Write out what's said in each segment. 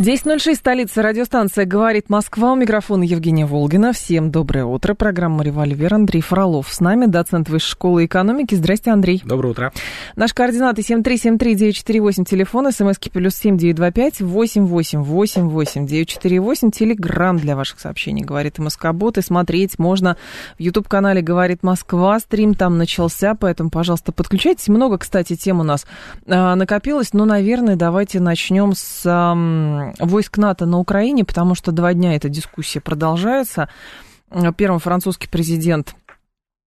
10.06, столица, радиостанция «Говорит Москва». У микрофона Евгения Волгина. Всем доброе утро. Программа «Револьвер». Андрей Фролов с нами, доцент Высшей школы экономики. Здрасте, Андрей. Доброе утро. Наш координаты 7373948, телефон, смски плюс 7925 888 948, телеграмм для ваших сообщений «Говорит Москобот». И смотреть можно в YouTube-канале «Говорит Москва». Стрим там начался, поэтому, пожалуйста, подключайтесь. Много, кстати, тем у нас а, накопилось, но, наверное, давайте начнем с... Войск НАТО на Украине, потому что два дня эта дискуссия продолжается. Первый французский президент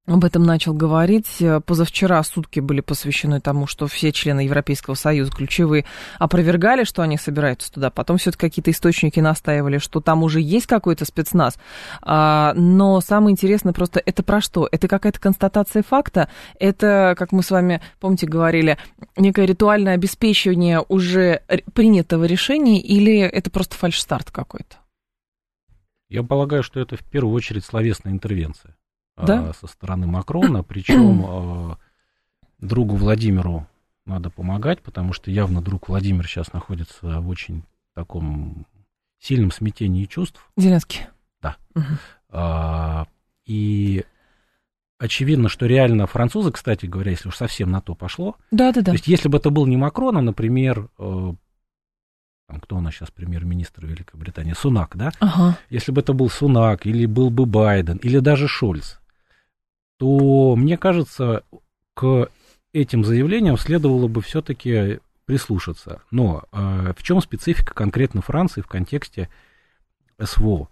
об этом начал говорить. Позавчера сутки были посвящены тому, что все члены Европейского Союза ключевые опровергали, что они собираются туда. Потом все-таки какие-то источники настаивали, что там уже есть какой-то спецназ. А, но самое интересное просто, это про что? Это какая-то констатация факта? Это, как мы с вами, помните, говорили, некое ритуальное обеспечивание уже принятого решения или это просто фальш-старт какой-то? Я полагаю, что это в первую очередь словесная интервенция да? со стороны Макрона, причем э, другу Владимиру надо помогать, потому что явно друг Владимир сейчас находится в очень таком сильном смятении чувств. Зеленский. Да. Угу. А, и очевидно, что реально французы, кстати говоря, если уж совсем на то пошло, да, да, да. то есть если бы это был не Макрон, а, например, э, там, кто у нас сейчас премьер-министр Великобритании, Сунак, да? Ага. Если бы это был Сунак, или был бы Байден, или даже Шольц, то, мне кажется, к этим заявлениям следовало бы все-таки прислушаться. Но э, в чем специфика конкретно Франции в контексте СВО?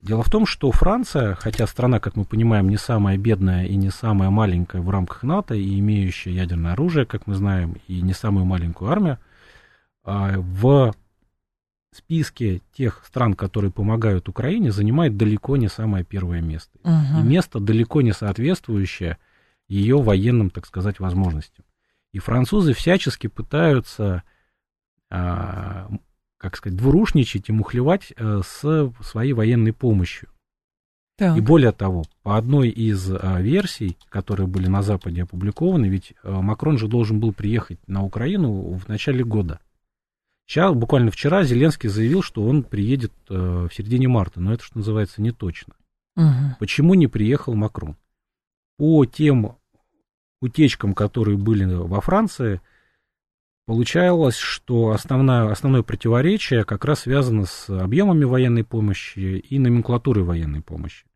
Дело в том, что Франция, хотя страна, как мы понимаем, не самая бедная и не самая маленькая в рамках НАТО, и имеющая ядерное оружие, как мы знаем, и не самую маленькую армию, э, в списке тех стран, которые помогают Украине, занимает далеко не самое первое место. Угу. И место далеко не соответствующее ее военным, так сказать, возможностям. И французы всячески пытаются, а, как сказать, двурушничать и мухлевать а, с своей военной помощью. Так. И более того, по одной из а, версий, которые были на Западе опубликованы, ведь а, Макрон же должен был приехать на Украину в начале года. Сейчас, буквально вчера, Зеленский заявил, что он приедет э, в середине марта, но это, что называется, не точно. Угу. Почему не приехал Макрон? По тем утечкам, которые были во Франции, получалось, что основное, основное противоречие как раз связано с объемами военной помощи и номенклатурой военной помощи.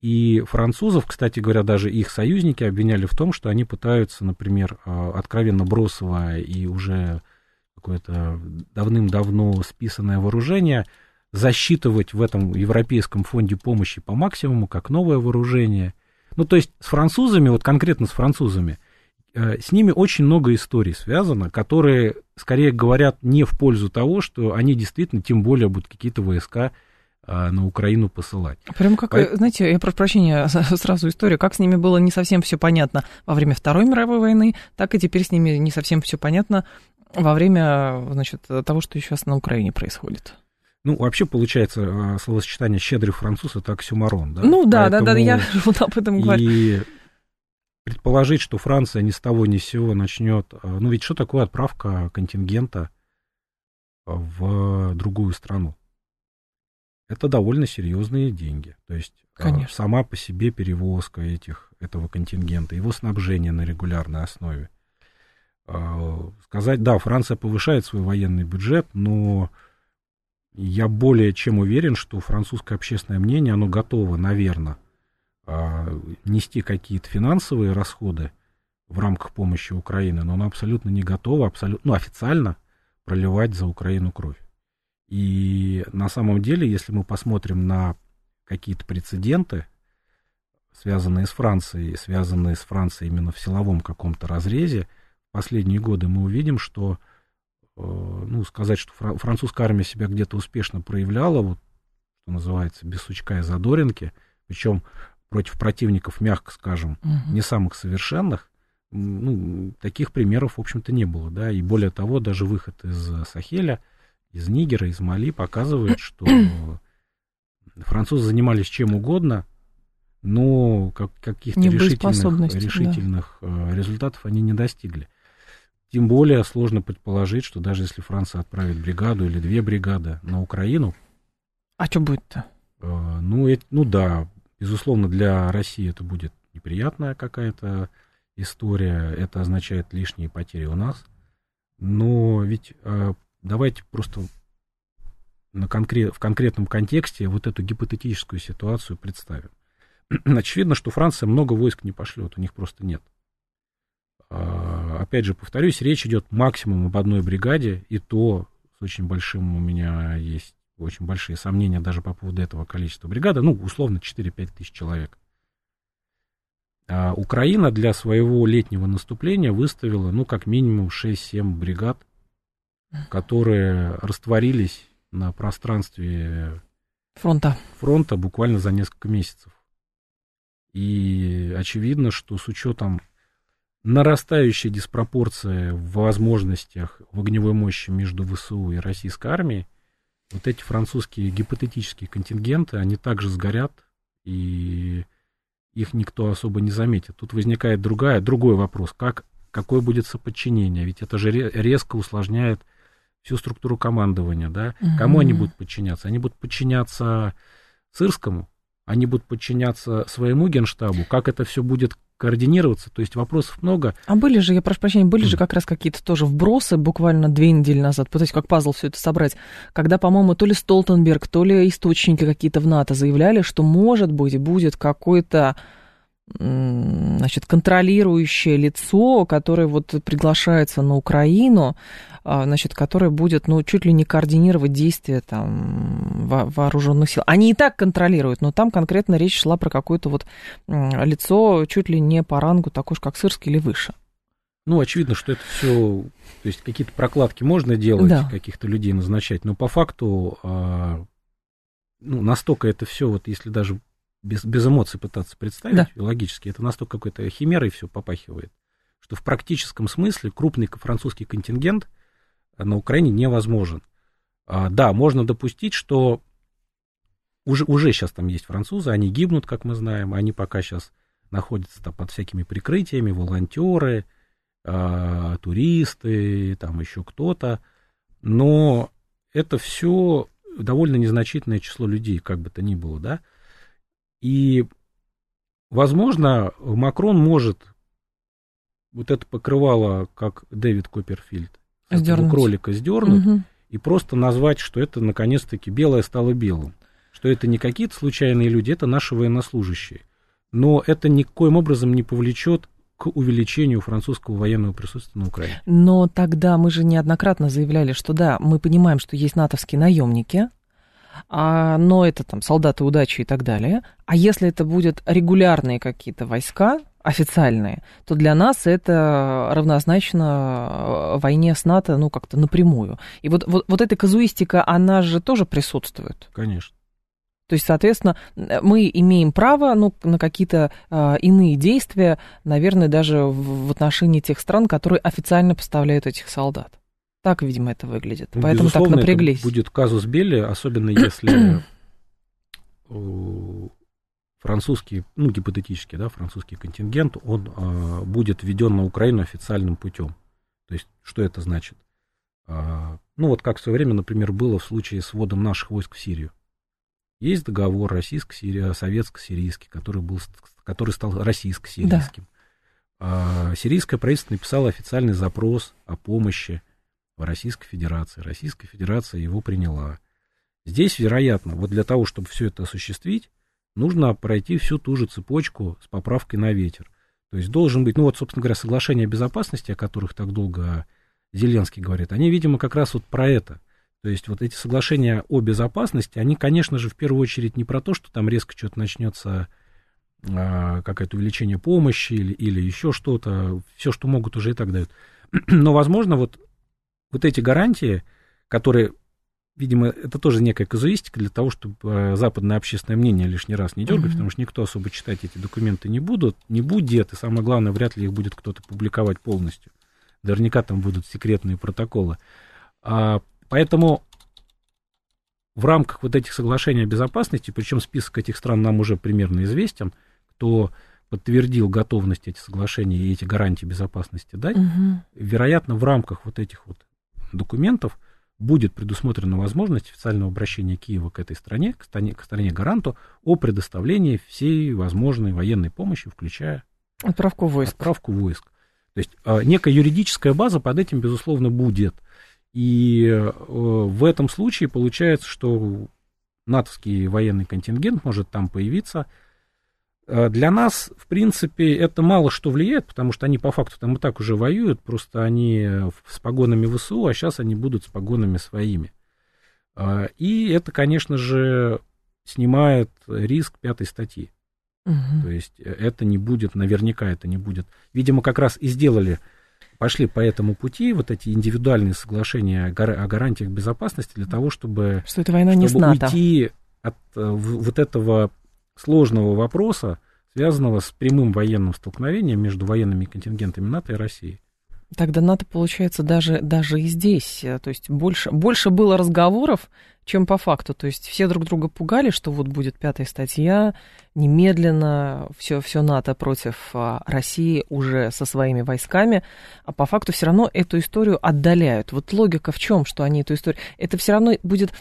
И французов, кстати говоря, даже их союзники обвиняли в том, что они пытаются, например, э, откровенно бросовое и уже какое-то давным-давно списанное вооружение, засчитывать в этом Европейском фонде помощи по максимуму, как новое вооружение. Ну, то есть с французами, вот конкретно с французами, э, с ними очень много историй связано, которые скорее говорят не в пользу того, что они действительно, тем более, будут какие-то войска э, на Украину посылать. Прям как, По... знаете, я прошу прощения, сразу историю, как с ними было не совсем все понятно во время Второй мировой войны, так и теперь с ними не совсем все понятно во время, значит, того, что сейчас на Украине происходит. Ну, вообще, получается, э, словосочетание «щедрый француз» — это оксюмарон, да? Ну, да, Поэтому да, да, я вот об этом говорю. И предположить, что Франция ни с того ни с сего начнет... Э, ну, ведь что такое отправка контингента в другую страну? Это довольно серьезные деньги. То есть э, Конечно. сама по себе перевозка этих, этого контингента, его снабжение на регулярной основе — а, сказать, да, Франция повышает свой военный бюджет, но я более чем уверен, что французское общественное мнение, оно готово, наверное, а, нести какие-то финансовые расходы в рамках помощи Украины, но оно абсолютно не готово, абсолютно, ну, официально проливать за Украину кровь. И на самом деле, если мы посмотрим на какие-то прецеденты, связанные с Францией, связанные с Францией именно в силовом каком-то разрезе, последние годы мы увидим, что, э, ну, сказать, что французская армия себя где-то успешно проявляла, вот, что называется, без сучка и задоринки, причем против противников, мягко скажем, угу. не самых совершенных, ну, таких примеров, в общем-то, не было, да, и более того, даже выход из Сахеля, из Нигера, из Мали показывает, что французы занимались чем угодно, но как, каких-то решительных, решительных да. результатов они не достигли. Тем более сложно предположить, что даже если Франция отправит бригаду или две бригады на Украину... А что будет-то? Э, ну, это, ну да, безусловно, для России это будет неприятная какая-то история, это означает лишние потери у нас. Но ведь э, давайте просто на конкрет, в конкретном контексте вот эту гипотетическую ситуацию представим. Очевидно, что Франция много войск не пошлет, у них просто нет. А, опять же, повторюсь, речь идет максимум об одной бригаде, и то с очень большим у меня есть очень большие сомнения даже по поводу этого количества бригады, ну, условно, 4-5 тысяч человек. А Украина для своего летнего наступления выставила, ну, как минимум 6-7 бригад, которые растворились на пространстве фронта. фронта буквально за несколько месяцев. И очевидно, что с учетом нарастающей диспропорции в возможностях в огневой мощи между ВСУ и российской армией, вот эти французские гипотетические контингенты, они также сгорят, и их никто особо не заметит. Тут возникает другая, другой вопрос, как, какое будет соподчинение, ведь это же резко усложняет всю структуру командования, да, угу. кому они будут подчиняться? Они будут подчиняться Сырскому, они будут подчиняться своему генштабу, как это все будет координироваться, то есть вопросов много. А были же, я прошу прощения, были же как раз какие-то тоже вбросы буквально две недели назад, пытаясь как пазл все это собрать, когда, по-моему, то ли Столтенберг, то ли источники какие-то в НАТО заявляли, что, может быть, будет какой-то значит, контролирующее лицо, которое вот приглашается на Украину, а, значит, которое будет, ну, чуть ли не координировать действия там вооруженных сил. Они и так контролируют, но там конкретно речь шла про какое-то вот лицо чуть ли не по рангу такой же, как Сырский или выше. Ну, очевидно, что это все, то есть какие-то прокладки можно делать, да. каких-то людей назначать, но по факту, а, ну, настолько это все, вот если даже без, без эмоций пытаться представить, да. логически, это настолько какой-то химерой все попахивает, что в практическом смысле крупный французский контингент – на Украине невозможен. А, да, можно допустить, что уже, уже сейчас там есть французы, они гибнут, как мы знаем, они пока сейчас находятся там под всякими прикрытиями, волонтеры, а, туристы, там еще кто-то, но это все довольно незначительное число людей, как бы то ни было, да, и, возможно, Макрон может вот это покрывало, как Дэвид Копперфильд, Сдернуть. кролика сдернуть угу. и просто назвать, что это наконец-таки белое стало белым. Что это не какие-то случайные люди, это наши военнослужащие. Но это никоим образом не повлечет к увеличению французского военного присутствия на Украине. Но тогда мы же неоднократно заявляли, что да, мы понимаем, что есть натовские наемники, а, но это там солдаты удачи и так далее. А если это будут регулярные какие-то войска, официальные, то для нас это равнозначно э, войне с НАТО, ну, как-то напрямую. И вот, вот, вот эта казуистика, она же тоже присутствует. Конечно. То есть, соответственно, мы имеем право ну, на какие-то э, иные действия, наверное, даже в, в отношении тех стран, которые официально поставляют этих солдат. Так, видимо, это выглядит. Ну, Поэтому так напряглись. Будет казус Белли, особенно если французский, ну, гипотетически, да, французский контингент, он э, будет введен на Украину официальным путем. То есть, что это значит? Э, ну, вот как в свое время, например, было в случае с вводом наших войск в Сирию. Есть договор российско-сирийский, советско-сирийский, который, был, который стал российско-сирийским. Да. Э, сирийское правительство написало официальный запрос о помощи в Российской Федерации. Российская Федерация его приняла. Здесь, вероятно, вот для того, чтобы все это осуществить, нужно пройти всю ту же цепочку с поправкой на ветер. То есть должен быть, ну вот, собственно говоря, соглашения о безопасности, о которых так долго Зеленский говорит, они, видимо, как раз вот про это. То есть вот эти соглашения о безопасности, они, конечно же, в первую очередь не про то, что там резко что-то начнется, а, какое-то увеличение помощи или, или еще что-то, все, что могут, уже и так дают. Но, возможно, вот, вот эти гарантии, которые видимо, это тоже некая казуистика для того, чтобы э, западное общественное мнение лишний раз не дергать, mm-hmm. потому что никто особо читать эти документы не будут, не будет, и самое главное, вряд ли их будет кто-то публиковать полностью. Наверняка там будут секретные протоколы. А, поэтому в рамках вот этих соглашений о безопасности, причем список этих стран нам уже примерно известен, кто подтвердил готовность эти соглашения и эти гарантии безопасности дать, угу. вероятно, в рамках вот этих вот документов будет предусмотрена возможность официального обращения Киева к этой стране, к стране, к стране гаранту, о предоставлении всей возможной военной помощи, включая отправку войск. Отправку войск. То есть а, некая юридическая база под этим, безусловно, будет. И э, в этом случае получается, что натовский военный контингент может там появиться. А для нас, в принципе, это мало что влияет, потому что они по факту там и так уже воюют, просто они с погонами ВСУ, а сейчас они будут с погонами своими. А, и это, конечно же, снимает риск пятой статьи. Угу. То есть э, это не будет, наверняка это не будет. Видимо, как раз и сделали пошли по этому пути, вот эти индивидуальные соглашения о гарантиях безопасности для того, чтобы, что это война не чтобы уйти от э, вот этого сложного вопроса, связанного с прямым военным столкновением между военными контингентами НАТО и Россией. Тогда НАТО, получается, даже, даже и здесь, э, то есть больше, больше было разговоров, чем по факту. То есть все друг друга пугали, что вот будет пятая статья, немедленно все, все НАТО против а, России уже со своими войсками, а по факту все равно эту историю отдаляют. Вот логика в чем, что они эту историю... Это все равно будет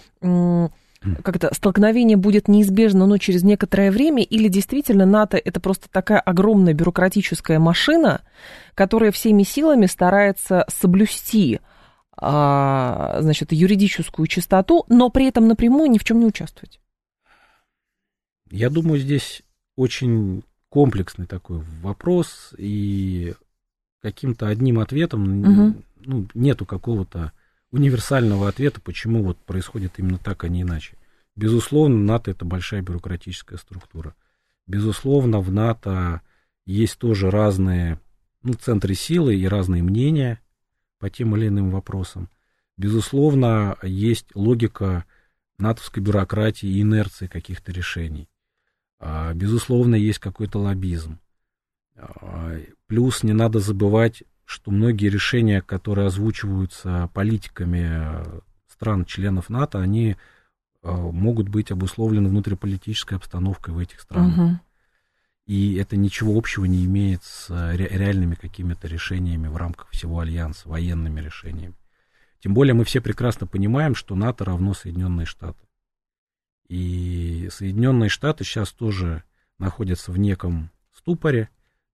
как-то столкновение будет неизбежно, но через некоторое время, или действительно НАТО это просто такая огромная бюрократическая машина, которая всеми силами старается соблюсти а, значит, юридическую чистоту, но при этом напрямую ни в чем не участвовать? Я думаю, здесь очень комплексный такой вопрос, и каким-то одним ответом угу. ну, нету какого-то универсального ответа, почему вот происходит именно так, а не иначе. Безусловно, НАТО это большая бюрократическая структура. Безусловно, в НАТО есть тоже разные ну, центры силы и разные мнения по тем или иным вопросам. Безусловно, есть логика натовской бюрократии и инерции каких-то решений. А, безусловно, есть какой-то лоббизм. А, плюс не надо забывать что многие решения, которые озвучиваются политиками э, стран-членов НАТО, они э, могут быть обусловлены внутриполитической обстановкой в этих странах. Угу. И это ничего общего не имеет с э, реальными какими-то решениями в рамках всего альянса, военными решениями. Тем более мы все прекрасно понимаем, что НАТО равно Соединенные Штаты. И Соединенные Штаты сейчас тоже находятся в неком ступоре,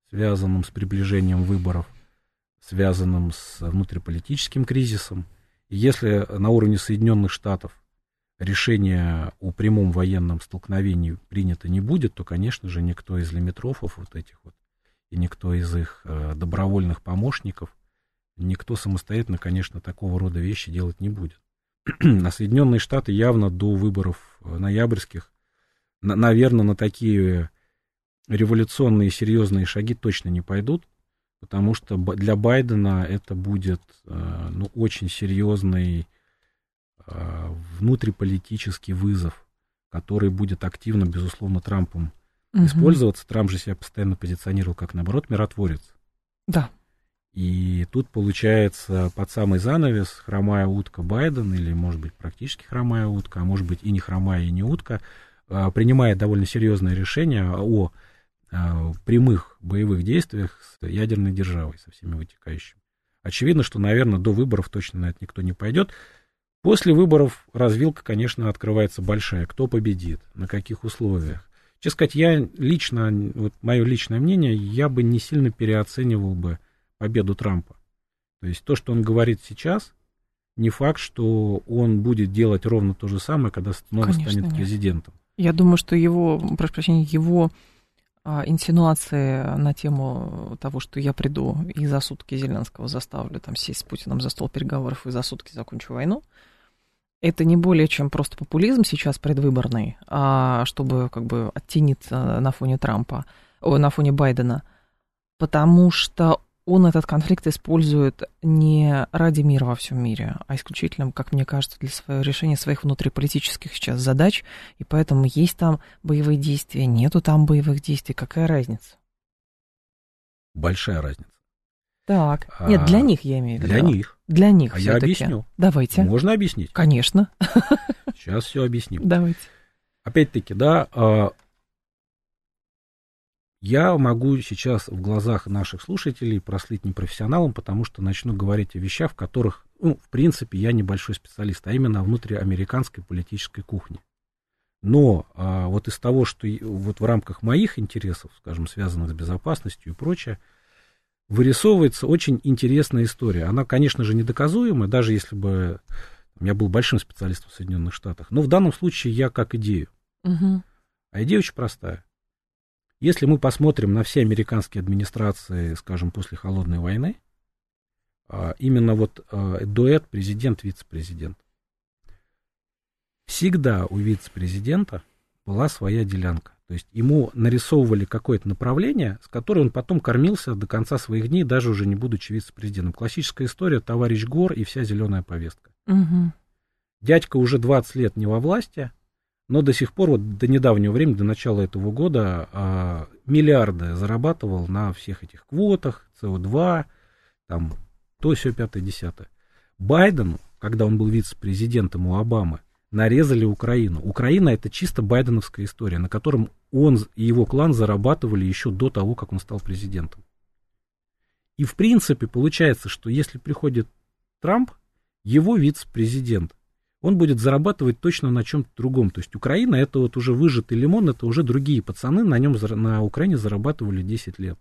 связанном с приближением выборов связанным с внутриполитическим кризисом. Если на уровне Соединенных Штатов решение о прямом военном столкновении принято не будет, то, конечно же, никто из лимитрофов вот этих вот и никто из их э, добровольных помощников, никто самостоятельно, конечно, такого рода вещи делать не будет. А Соединенные Штаты явно до выборов э, ноябрьских, на, наверное, на такие революционные серьезные шаги точно не пойдут потому что для Байдена это будет э, ну, очень серьезный э, внутриполитический вызов, который будет активно, безусловно, Трампом угу. использоваться. Трамп же себя постоянно позиционировал как, наоборот, миротворец. Да. И тут получается под самый занавес хромая утка Байден, или, может быть, практически хромая утка, а может быть и не хромая, и не утка, э, принимает довольно серьезное решение о а, прямых боевых действиях с ядерной державой, со всеми вытекающими. Очевидно, что, наверное, до выборов точно на это никто не пойдет. После выборов развилка, конечно, открывается большая. Кто победит, на каких условиях. Честно сказать, я лично, вот мое личное мнение, я бы не сильно переоценивал бы победу Трампа. То есть то, что он говорит сейчас, не факт, что он будет делать ровно то же самое, когда снова Конечно, станет нет. президентом. Я думаю, что его, прошу прощения, его инсинуации на тему того, что я приду и за сутки Зеленского заставлю там сесть с Путиным за стол переговоров и за сутки закончу войну, это не более чем просто популизм сейчас предвыборный, а чтобы как бы оттениться на фоне Трампа, о, на фоне Байдена, потому что он этот конфликт использует не ради мира во всем мире, а исключительно, как мне кажется, для своего решения своих внутриполитических сейчас задач, и поэтому есть там боевые действия, нету там боевых действий, какая разница? Большая разница. Так, а, нет, для них я имею в виду. Для них. Для них А я объясню. Давайте. Можно объяснить? Конечно. Сейчас все объясним. Давайте. Опять-таки, да, а, я могу сейчас в глазах наших слушателей прослыть непрофессионалом, потому что начну говорить о вещах, в которых, ну, в принципе, я небольшой специалист, а именно внутриамериканской политической кухни. Но а, вот из того, что вот в рамках моих интересов, скажем, связанных с безопасностью и прочее, вырисовывается очень интересная история. Она, конечно же, недоказуема, даже если бы я был большим специалистом в Соединенных Штатах. Но в данном случае я как идею. Угу. А идея очень простая. Если мы посмотрим на все американские администрации, скажем, после холодной войны, а, именно вот а, дуэт президент-вице-президент, всегда у вице-президента была своя делянка. То есть ему нарисовывали какое-то направление, с которым он потом кормился до конца своих дней, даже уже не будучи вице-президентом. Классическая история «Товарищ Гор» и вся зеленая повестка. Угу. Дядька уже 20 лет не во власти, но до сих пор, вот до недавнего времени, до начала этого года, а, миллиарды зарабатывал на всех этих квотах, СО2, там, то, все, пятое, десятое. Байден, когда он был вице-президентом у Обамы, нарезали Украину. Украина это чисто байденовская история, на котором он и его клан зарабатывали еще до того, как он стал президентом. И в принципе получается, что если приходит Трамп, его вице-президент он будет зарабатывать точно на чем-то другом. То есть Украина это вот уже выжатый лимон, это уже другие пацаны на нем на Украине зарабатывали 10 лет.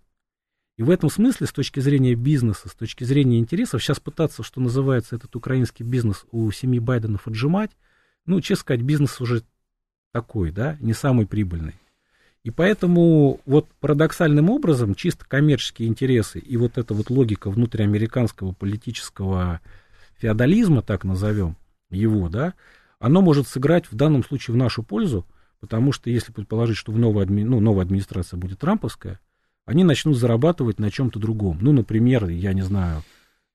И в этом смысле, с точки зрения бизнеса, с точки зрения интересов, сейчас пытаться, что называется, этот украинский бизнес у семьи Байденов отжимать, ну, честно сказать, бизнес уже такой, да, не самый прибыльный. И поэтому вот парадоксальным образом чисто коммерческие интересы и вот эта вот логика внутриамериканского политического феодализма, так назовем, его, да, оно может сыграть в данном случае в нашу пользу, потому что если предположить, что в новой, адми... ну, новая администрация будет трамповская, они начнут зарабатывать на чем-то другом. Ну, например, я не знаю,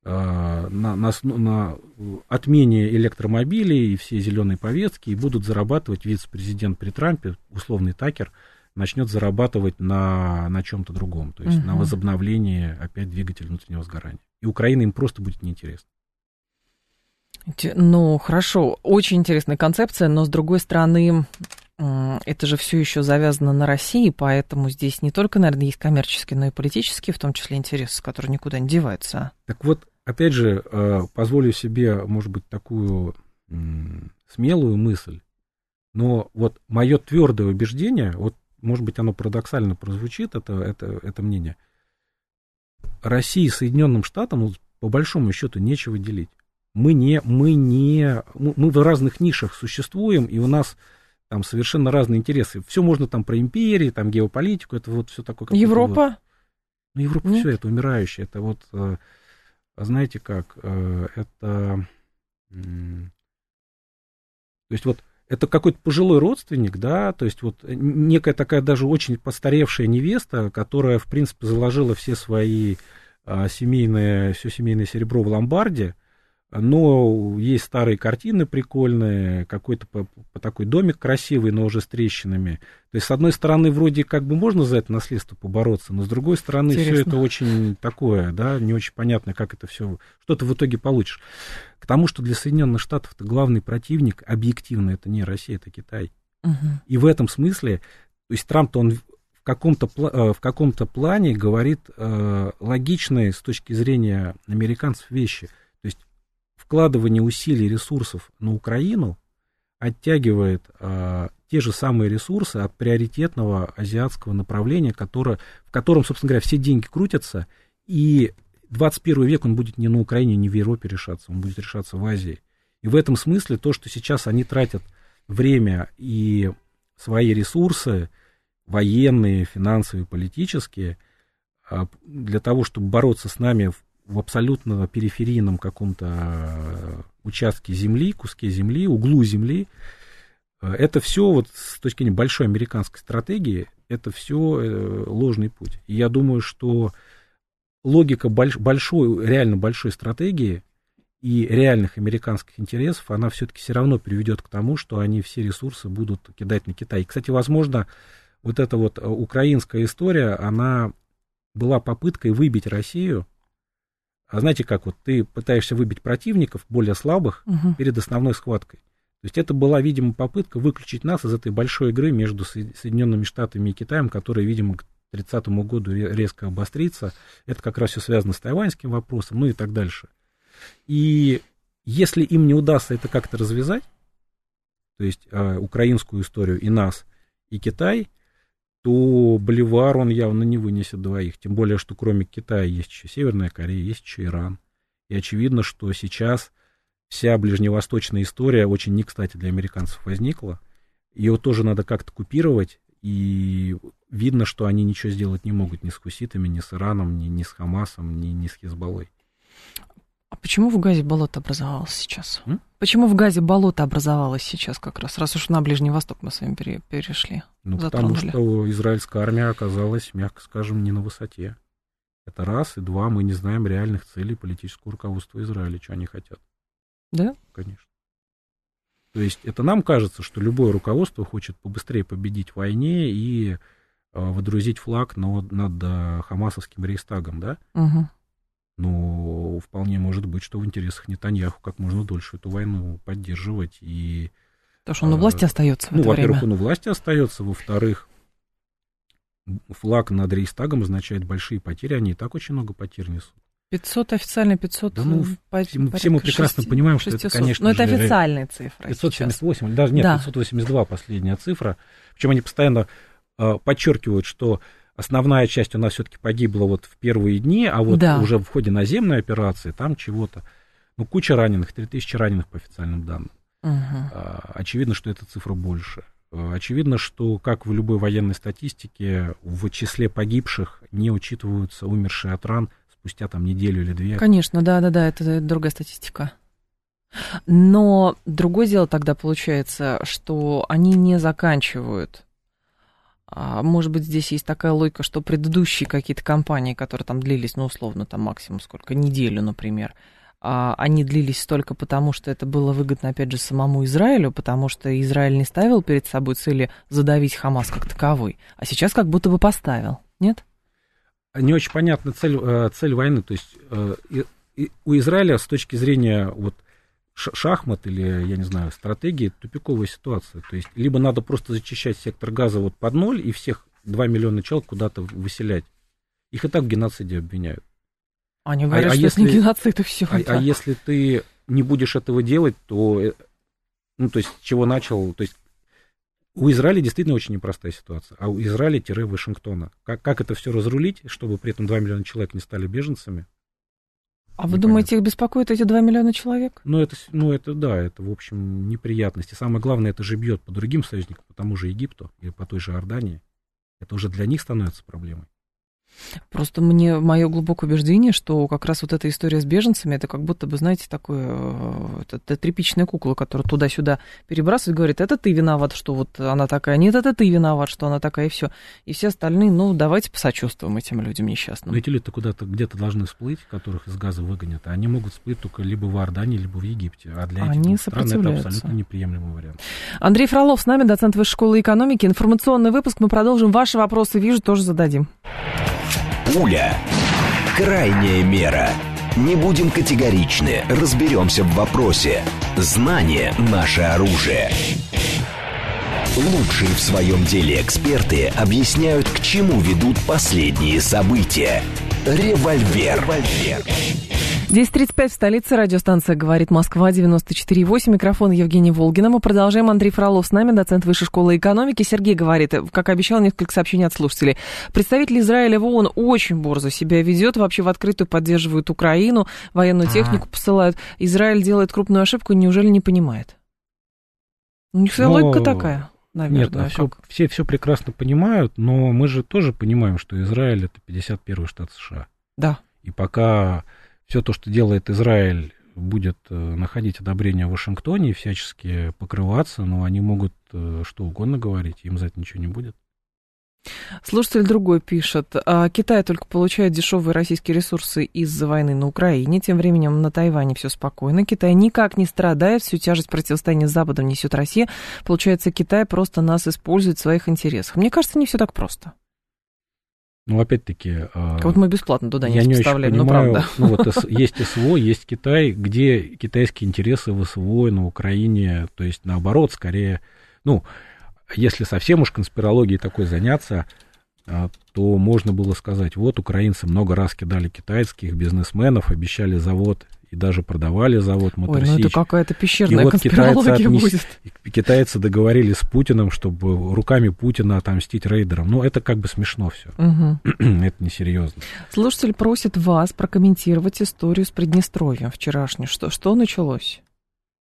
э, на, на, на отмене электромобилей и все зеленые повестки, и будут зарабатывать вице-президент при Трампе, условный Такер, начнет зарабатывать на, на чем-то другом, то есть угу. на возобновлении опять двигателя внутреннего сгорания. И Украина им просто будет неинтересна. Ну, хорошо, очень интересная концепция, но с другой стороны, это же все еще завязано на России, поэтому здесь не только, наверное, есть коммерческие, но и политические, в том числе интересы, которые никуда не деваются. Так вот, опять же, э, позволю себе, может быть, такую смелую мысль, но вот мое твердое убеждение, вот, может быть, оно парадоксально прозвучит, это, это, это мнение, России и Соединенным Штатам, ну, по большому счету, нечего делить мы не, мы не, мы в разных нишах существуем, и у нас там совершенно разные интересы. Все можно там про империи, там геополитику, это вот все такое. Европа? Вот. Ну, Европа Нет? все это умирающее. Это вот, э, знаете как, э, это, то есть вот это какой-то пожилой родственник, да, то есть вот некая такая даже очень постаревшая невеста, которая, в принципе, заложила все свои а, семейные, все семейное серебро в ломбарде, но есть старые картины прикольные, какой-то по, по такой домик красивый, но уже с трещинами. То есть, с одной стороны, вроде как бы можно за это наследство побороться, но с другой стороны, все это очень такое, да, не очень понятно, как это все, что ты в итоге получишь. К тому, что для Соединенных Штатов это главный противник, объективно, это не Россия, это Китай. Угу. И в этом смысле, то есть Трамп-то он в каком-то, э, в каком-то плане говорит э, логичные с точки зрения американцев вещи – вкладывание усилий и ресурсов на Украину оттягивает а, те же самые ресурсы от приоритетного азиатского направления, которое, в котором, собственно говоря, все деньги крутятся, и 21 век он будет не на Украине, не в Европе решаться, он будет решаться в Азии. И в этом смысле то, что сейчас они тратят время и свои ресурсы, военные, финансовые, политические, а, для того, чтобы бороться с нами в в абсолютно периферийном каком-то э, участке земли, куске земли, углу земли. Э, это все вот с точки зрения большой американской стратегии, это все э, ложный путь. И я думаю, что логика больш, большой, реально большой стратегии и реальных американских интересов, она все-таки все равно приведет к тому, что они все ресурсы будут кидать на Китай. И, кстати, возможно, вот эта вот украинская история, она была попыткой выбить Россию. А знаете, как вот ты пытаешься выбить противников, более слабых, угу. перед основной схваткой. То есть это была, видимо, попытка выключить нас из этой большой игры между Соединенными Штатами и Китаем, которая, видимо, к 30 году резко обострится. Это как раз все связано с тайваньским вопросом, ну и так дальше. И если им не удастся это как-то развязать, то есть э, украинскую историю и нас, и Китай, то Боливар он явно не вынесет двоих. Тем более, что кроме Китая есть еще Северная Корея, есть еще Иран. И очевидно, что сейчас вся ближневосточная история очень не кстати для американцев возникла. Ее тоже надо как-то купировать, и видно, что они ничего сделать не могут ни с хуситами, ни с Ираном, ни, ни с Хамасом, ни, ни с Хизбаллой. А почему в Газе болото образовалось сейчас? М? Почему в Газе болото образовалось сейчас как раз, раз уж на Ближний Восток мы с вами пере, перешли? Ну, потому что израильская армия оказалась, мягко скажем, не на высоте. Это раз, и два, мы не знаем реальных целей политического руководства Израиля, что они хотят. Да? Конечно. То есть это нам кажется, что любое руководство хочет побыстрее победить в войне и э, водрузить флаг над, над э, Хамасовским рейстагом, да? Угу. Но вполне может быть, что в интересах Нетаньяху как можно дольше эту войну поддерживать и... Потому что он у э, власти остается в ну, это во-первых, он у власти остается, во-вторых, флаг над Рейстагом означает большие потери, они и так очень много потерь несут. 500 официально, 500 да, ну, по, все, все мы прекрасно 6, понимаем, что 600. это, конечно Но это же, официальные цифры 578, сейчас. даже нет, да. 582 последняя цифра. Причем они постоянно э, подчеркивают, что основная часть у нас все-таки погибла вот в первые дни, а вот да. уже в ходе наземной операции там чего-то. Ну, куча раненых, 3000 раненых по официальным данным. Угу. Очевидно, что эта цифра больше. А, очевидно, что, как в любой военной статистике, в числе погибших не учитываются умершие от ран спустя там неделю или две. Конечно, да-да-да, это другая статистика. Но другое дело тогда получается, что они не заканчивают. А, может быть, здесь есть такая логика, что предыдущие какие-то кампании, которые там длились, ну, условно, там максимум сколько, неделю, например, а, они длились только потому, что это было выгодно, опять же, самому Израилю, потому что Израиль не ставил перед собой цели задавить Хамас как таковой, а сейчас как будто бы поставил, нет? не очень понятна цель, э, цель войны. То есть э, у Израиля с точки зрения вот, шахмат или, я не знаю, стратегии тупиковая ситуация. То есть либо надо просто зачищать сектор газа вот под ноль и всех 2 миллиона человек куда-то выселять. Их и так в геноциде обвиняют. Они говорят, а, а что если, это не геноцид, и все. А, а если ты не будешь этого делать, то, э, ну, то есть, чего начал, то есть, у Израиля действительно очень непростая ситуация, а у Израиля-Вашингтона. Как, как это все разрулить, чтобы при этом 2 миллиона человек не стали беженцами? А вы думаете, их беспокоит эти 2 миллиона человек? Ну это, ну, это да, это, в общем, неприятности. Самое главное, это же бьет по другим союзникам, по тому же Египту или по той же Иордании. Это уже для них становится проблемой. Просто мне мое глубокое убеждение, что как раз вот эта история с беженцами, это как будто бы, знаете, такое, э, это, это тряпичная кукла, которая туда-сюда перебрасывает, говорит, это ты виноват, что вот она такая, нет, это ты виноват, что она такая, и все. И все остальные, ну, давайте посочувствуем этим людям несчастным. Но эти люди-то куда-то где-то должны всплыть, которых из газа выгонят, а они могут всплыть только либо в Иордании, либо в Египте. А для они этих стран это абсолютно неприемлемый вариант. Андрей Фролов с нами, доцент Высшей школы экономики. Информационный выпуск. Мы продолжим. Ваши вопросы, вижу, тоже зададим. Пуля. Крайняя мера. Не будем категоричны, разберемся в вопросе. Знание – наше оружие. Лучшие в своем деле эксперты объясняют, к чему ведут последние события. Револьвер. Револьвер. 10.35 в столице. Радиостанция «Говорит Москва» 94.8. Микрофон Евгений Волгина. Мы продолжаем. Андрей Фролов с нами, доцент Высшей школы экономики. Сергей говорит, как обещал, несколько сообщений от слушателей. Представитель Израиля в ООН очень борзо себя ведет. Вообще в открытую поддерживает Украину. Военную технику посылают. Израиль делает крупную ошибку. Неужели не понимает? У них своя но... логика такая. Наверное, Нет, а все, все все прекрасно понимают, но мы же тоже понимаем, что Израиль это 51 штат США. Да. И пока все то, что делает Израиль, будет э, находить одобрение в Вашингтоне и всячески покрываться, но они могут э, что угодно говорить, им за это ничего не будет. Слушатель другой пишет, а Китай только получает дешевые российские ресурсы из-за войны на Украине, тем временем на Тайване все спокойно, Китай никак не страдает, всю тяжесть противостояния с Западом несет Россия, получается, Китай просто нас использует в своих интересах. Мне кажется, не все так просто. Ну, опять-таки... А, вот мы бесплатно туда не поставляем, но правда. Ну, вот есть СВО, есть Китай, где китайские интересы в СВО на Украине, то есть наоборот, скорее, ну, если совсем уж конспирологией такой заняться, а, то можно было сказать, вот украинцы много раз кидали китайских бизнесменов, обещали завод и даже продавали завод Ой, ну это какая-то пещерная и вот конспирология китайцы, будет. китайцы договорились с Путиным, чтобы руками Путина отомстить рейдерам. Ну, это как бы смешно все. Угу. это несерьезно. Слушатель просит вас прокомментировать историю с Приднестровьем вчерашнюю. Что, что началось?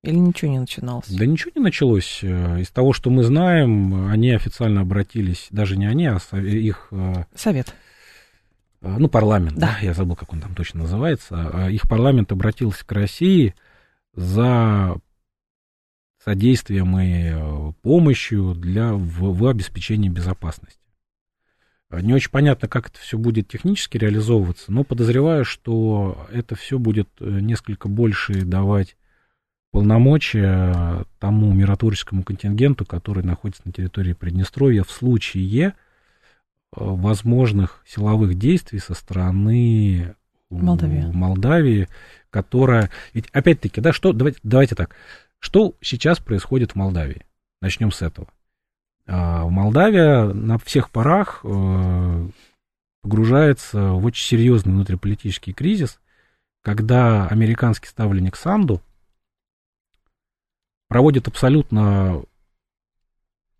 Или ничего не начиналось? Да ничего не началось. Э, из того, что мы знаем, они официально обратились, даже не они, а их... Э, Совет. Э, ну, парламент, да. да, я забыл, как он там точно называется. А их парламент обратился к России за содействием и помощью для, в, в обеспечении безопасности. Не очень понятно, как это все будет технически реализовываться, но подозреваю, что это все будет несколько больше давать полномочия тому миротворческому контингенту, который находится на территории Приднестровья в случае э, возможных силовых действий со стороны Молдавии, Молдавии которая... Ведь опять-таки, да, что... Давайте, давайте так. Что сейчас происходит в Молдавии? Начнем с этого. А, Молдавия на всех парах э, погружается в очень серьезный внутриполитический кризис, когда американский ставленник Санду проводит абсолютно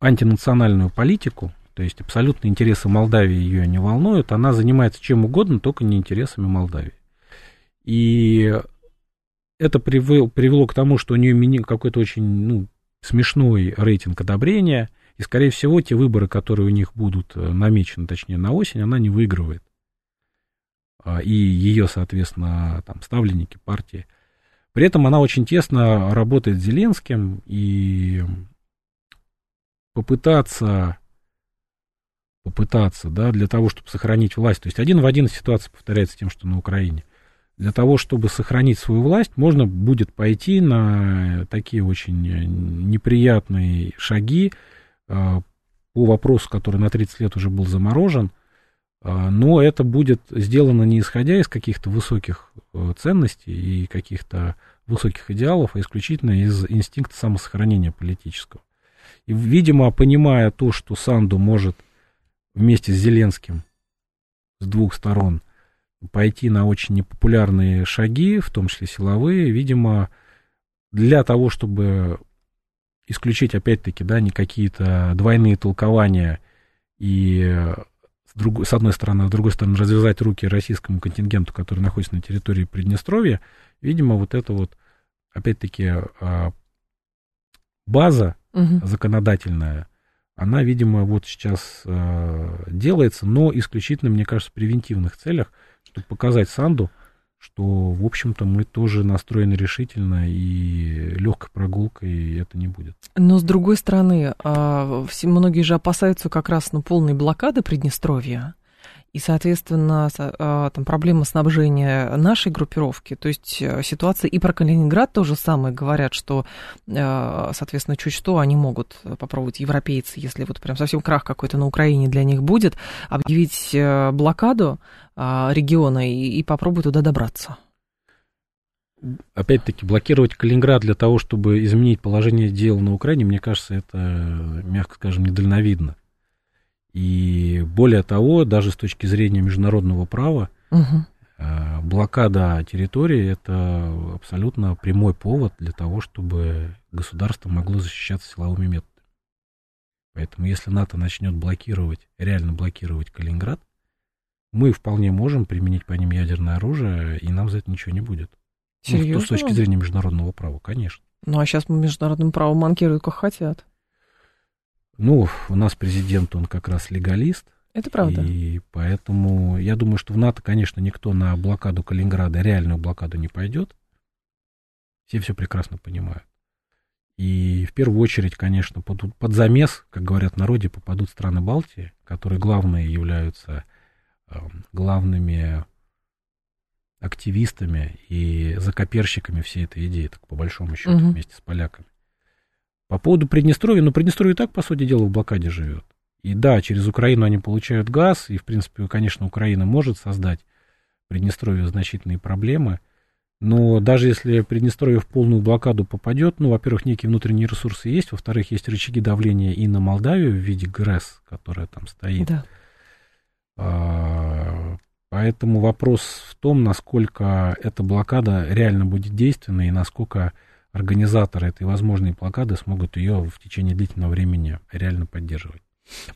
антинациональную политику, то есть абсолютно интересы Молдавии ее не волнуют, она занимается чем угодно, только не интересами Молдавии. И это привело, привело к тому, что у нее какой-то очень ну, смешной рейтинг одобрения, и, скорее всего, те выборы, которые у них будут э, намечены, точнее, на осень, она не выигрывает. А, и ее, соответственно, там, ставленники партии – при этом она очень тесно работает с Зеленским, и попытаться, попытаться, да, для того, чтобы сохранить власть, то есть один в один ситуация повторяется тем, что на Украине. Для того, чтобы сохранить свою власть, можно будет пойти на такие очень неприятные шаги э, по вопросу, который на 30 лет уже был заморожен, э, но это будет сделано не исходя из каких-то высоких э, ценностей и каких-то высоких идеалов, а исключительно из инстинкта самосохранения политического. И, видимо, понимая то, что Санду может вместе с Зеленским с двух сторон пойти на очень непопулярные шаги, в том числе силовые, видимо, для того, чтобы исключить, опять-таки, да, не какие-то двойные толкования и с, друг, с одной стороны, а с другой стороны, развязать руки российскому контингенту, который находится на территории Приднестровья, видимо, вот это вот, опять-таки, а, база угу. законодательная, она, видимо, вот сейчас а, делается, но исключительно, мне кажется, в превентивных целях, чтобы показать Санду, что, в общем-то, мы тоже настроены решительно, и легкой прогулкой это не будет. Но, с другой стороны, а, многие же опасаются как раз ну, полной блокады Приднестровья и, соответственно, а, там проблема снабжения нашей группировки, то есть э, ситуация и про Калининград тоже самое говорят, что, э, соответственно, чуть что они могут попробовать, европейцы, если вот прям совсем крах какой-то на Украине для них будет, объявить э, блокаду а, региона и, и попробовать туда добраться. Опять-таки, блокировать Калининград для того, чтобы изменить положение дел на Украине, мне кажется, это, мягко скажем, недальновидно. И более того, даже с точки зрения международного права, угу. блокада территории это абсолютно прямой повод для того, чтобы государство могло защищаться силовыми методами. Поэтому если НАТО начнет блокировать, реально блокировать Калининград, мы вполне можем применить по ним ядерное оружие, и нам за это ничего не будет. Серьезно? Ну, с точки зрения международного права, конечно. Ну, а сейчас международным правом манкируют как хотят. Ну, у нас президент, он как раз легалист. Это правда. И поэтому я думаю, что в НАТО, конечно, никто на блокаду Калининграда, реальную блокаду не пойдет. Все все прекрасно понимают. И в первую очередь, конечно, под, под замес, как говорят в народе, попадут страны Балтии, которые главные являются э, главными активистами и закоперщиками всей этой идеи, так по большому счету, угу. вместе с поляками. По поводу Приднестровья, ну, Приднестровье и так, по сути дела, в блокаде живет. И да, через Украину они получают газ, и, в принципе, конечно, Украина может создать Приднестровью значительные проблемы. Но даже если Приднестровье в полную блокаду попадет, ну, во-первых, некие внутренние ресурсы есть, во-вторых, есть рычаги давления и на Молдавию в виде ГРЭС, которая там стоит. Да. А, поэтому вопрос в том, насколько эта блокада реально будет действенной и насколько организаторы этой возможной блокады смогут ее в течение длительного времени реально поддерживать.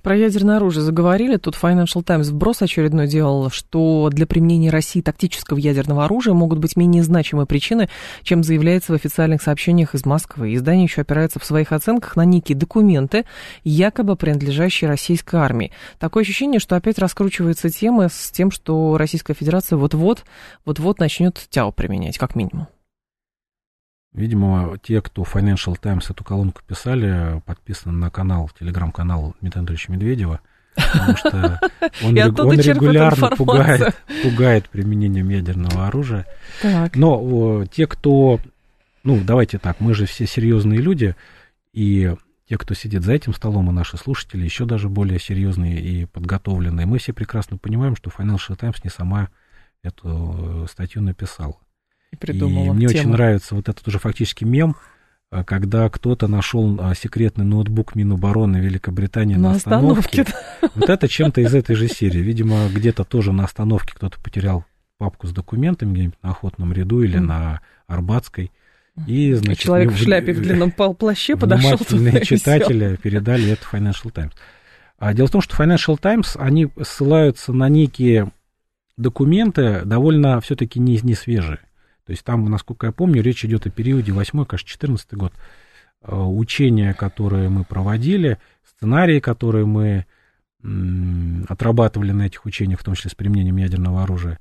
Про ядерное оружие заговорили. Тут Financial Times вброс очередной делал, что для применения России тактического ядерного оружия могут быть менее значимые причины, чем заявляется в официальных сообщениях из Москвы. Издание еще опирается в своих оценках на некие документы, якобы принадлежащие российской армии. Такое ощущение, что опять раскручивается тема с тем, что Российская Федерация вот-вот, вот-вот начнет ТЯО применять, как минимум. Видимо, те, кто Financial Times эту колонку писали, подписаны на канал, телеграм-канал Дмитрия Анатольевича Медведева, потому что он, он регулярно пугает, пугает применением ядерного оружия. Так. Но те, кто, ну, давайте так, мы же все серьезные люди, и те, кто сидит за этим столом, и наши слушатели, еще даже более серьезные и подготовленные, мы все прекрасно понимаем, что Financial Times не сама эту статью написала. И, придумала и мне тему. очень нравится вот этот уже фактически мем, а, когда кто-то нашел а, секретный ноутбук Минобороны Великобритании на, на остановке. остановке. Вот это чем-то из этой же серии. Видимо, где-то тоже на остановке кто-то потерял папку с документами где-нибудь на охотном ряду или mm. на Арбатской. И, значит, человек в шляпе в длинном плаще подошел туда читатели передали это Financial Times. А дело в том, что Financial Times, они ссылаются на некие документы довольно все-таки не, не свежие. То есть там, насколько я помню, речь идет о периоде 8 кажется, 14 год. Э, учения, которые мы проводили, сценарии, которые мы отрабатывали на этих учениях, в том числе с применением ядерного оружия.